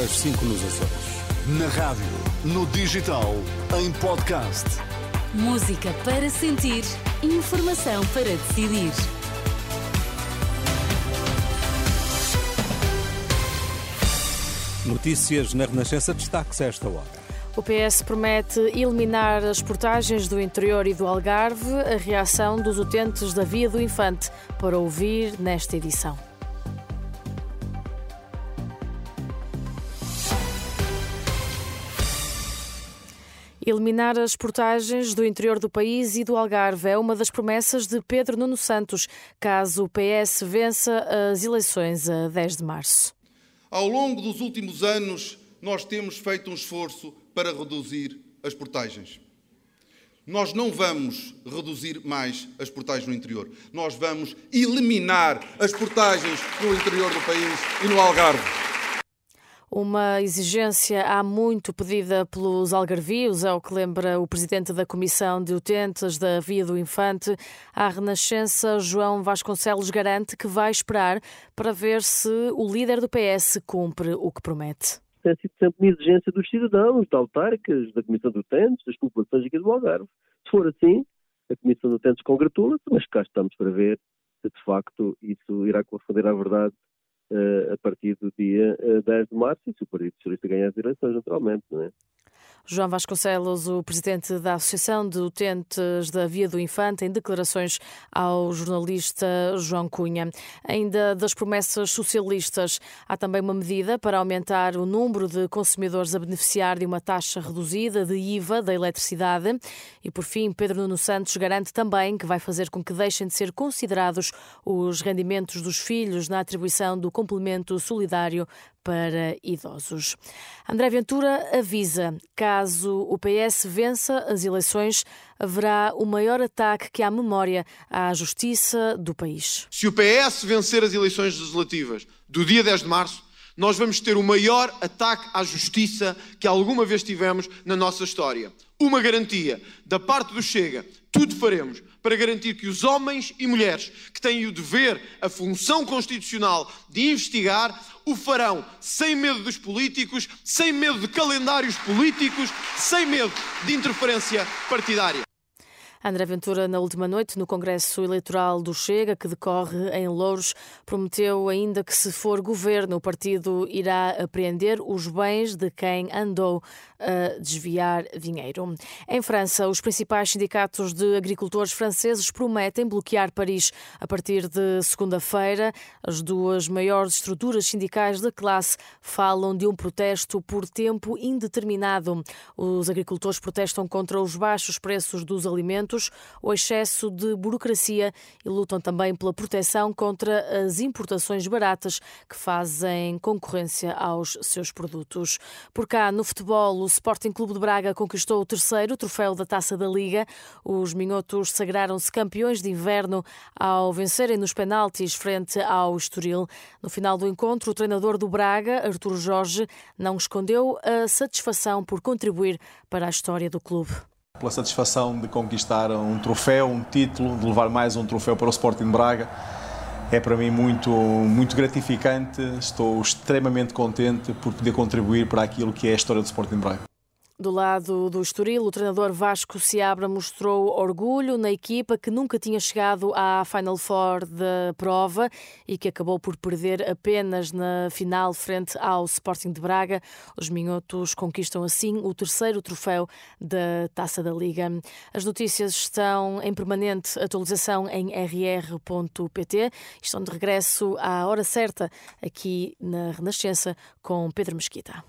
horas 5 nos Açores. Na rádio, no digital, em podcast. Música para sentir, informação para decidir. Notícias na Renascença destaques a esta hora. O PS promete eliminar as portagens do interior e do Algarve, a reação dos utentes da Via do Infante, para ouvir nesta edição. Eliminar as portagens do interior do país e do Algarve é uma das promessas de Pedro Nuno Santos, caso o PS vença as eleições a 10 de março. Ao longo dos últimos anos, nós temos feito um esforço para reduzir as portagens. Nós não vamos reduzir mais as portagens no interior. Nós vamos eliminar as portagens no interior do país e no Algarve. Uma exigência há muito pedida pelos algarvios, é o que lembra o presidente da Comissão de Utentes da Via do Infante. A Renascença, João Vasconcelos, garante que vai esperar para ver se o líder do PS cumpre o que promete. Tem sido sempre uma exigência dos cidadãos, da autárquicas, da Comissão de Utentes, das populações aqui do Algarve. Se for assim, a Comissão de Utentes congratula-se, mas cá estamos para ver se de facto isso irá corresponder à verdade a partir do dia uh, eh, 10 de março e se o Partido Socialista ganhar as eleições, naturalmente, não é? João Vasconcelos, o presidente da Associação de Utentes da Via do Infante, em declarações ao jornalista João Cunha. Ainda das promessas socialistas, há também uma medida para aumentar o número de consumidores a beneficiar de uma taxa reduzida de IVA da eletricidade. E, por fim, Pedro Nuno Santos garante também que vai fazer com que deixem de ser considerados os rendimentos dos filhos na atribuição do complemento solidário para idosos. André Ventura avisa: caso o PS vença as eleições, haverá o maior ataque que há memória à justiça do país. Se o PS vencer as eleições legislativas do dia 10 de março, nós vamos ter o maior ataque à justiça que alguma vez tivemos na nossa história. Uma garantia da parte do Chega, tudo faremos para garantir que os homens e mulheres que têm o dever, a função constitucional de investigar, o farão sem medo dos políticos, sem medo de calendários políticos, sem medo de interferência partidária. André Ventura, na última noite, no Congresso Eleitoral do Chega, que decorre em Louros, prometeu ainda que, se for governo, o partido irá apreender os bens de quem andou a desviar dinheiro. Em França, os principais sindicatos de agricultores franceses prometem bloquear Paris a partir de segunda-feira. As duas maiores estruturas sindicais da classe falam de um protesto por tempo indeterminado. Os agricultores protestam contra os baixos preços dos alimentos o excesso de burocracia e lutam também pela proteção contra as importações baratas que fazem concorrência aos seus produtos. Por cá, no futebol, o Sporting Clube de Braga conquistou o terceiro troféu da Taça da Liga. Os minhotos sagraram-se campeões de inverno ao vencerem nos penaltis frente ao Estoril. No final do encontro, o treinador do Braga, Artur Jorge, não escondeu a satisfação por contribuir para a história do clube pela satisfação de conquistar um troféu, um título, de levar mais um troféu para o Sporting Braga. É para mim muito, muito gratificante, estou extremamente contente por poder contribuir para aquilo que é a história do Sporting Braga. Do lado do Estoril, o treinador Vasco Seabra mostrou orgulho na equipa que nunca tinha chegado à Final Four da prova e que acabou por perder apenas na final frente ao Sporting de Braga. Os minhotos conquistam assim o terceiro troféu da Taça da Liga. As notícias estão em permanente atualização em rr.pt. Estão de regresso à hora certa aqui na Renascença com Pedro Mesquita.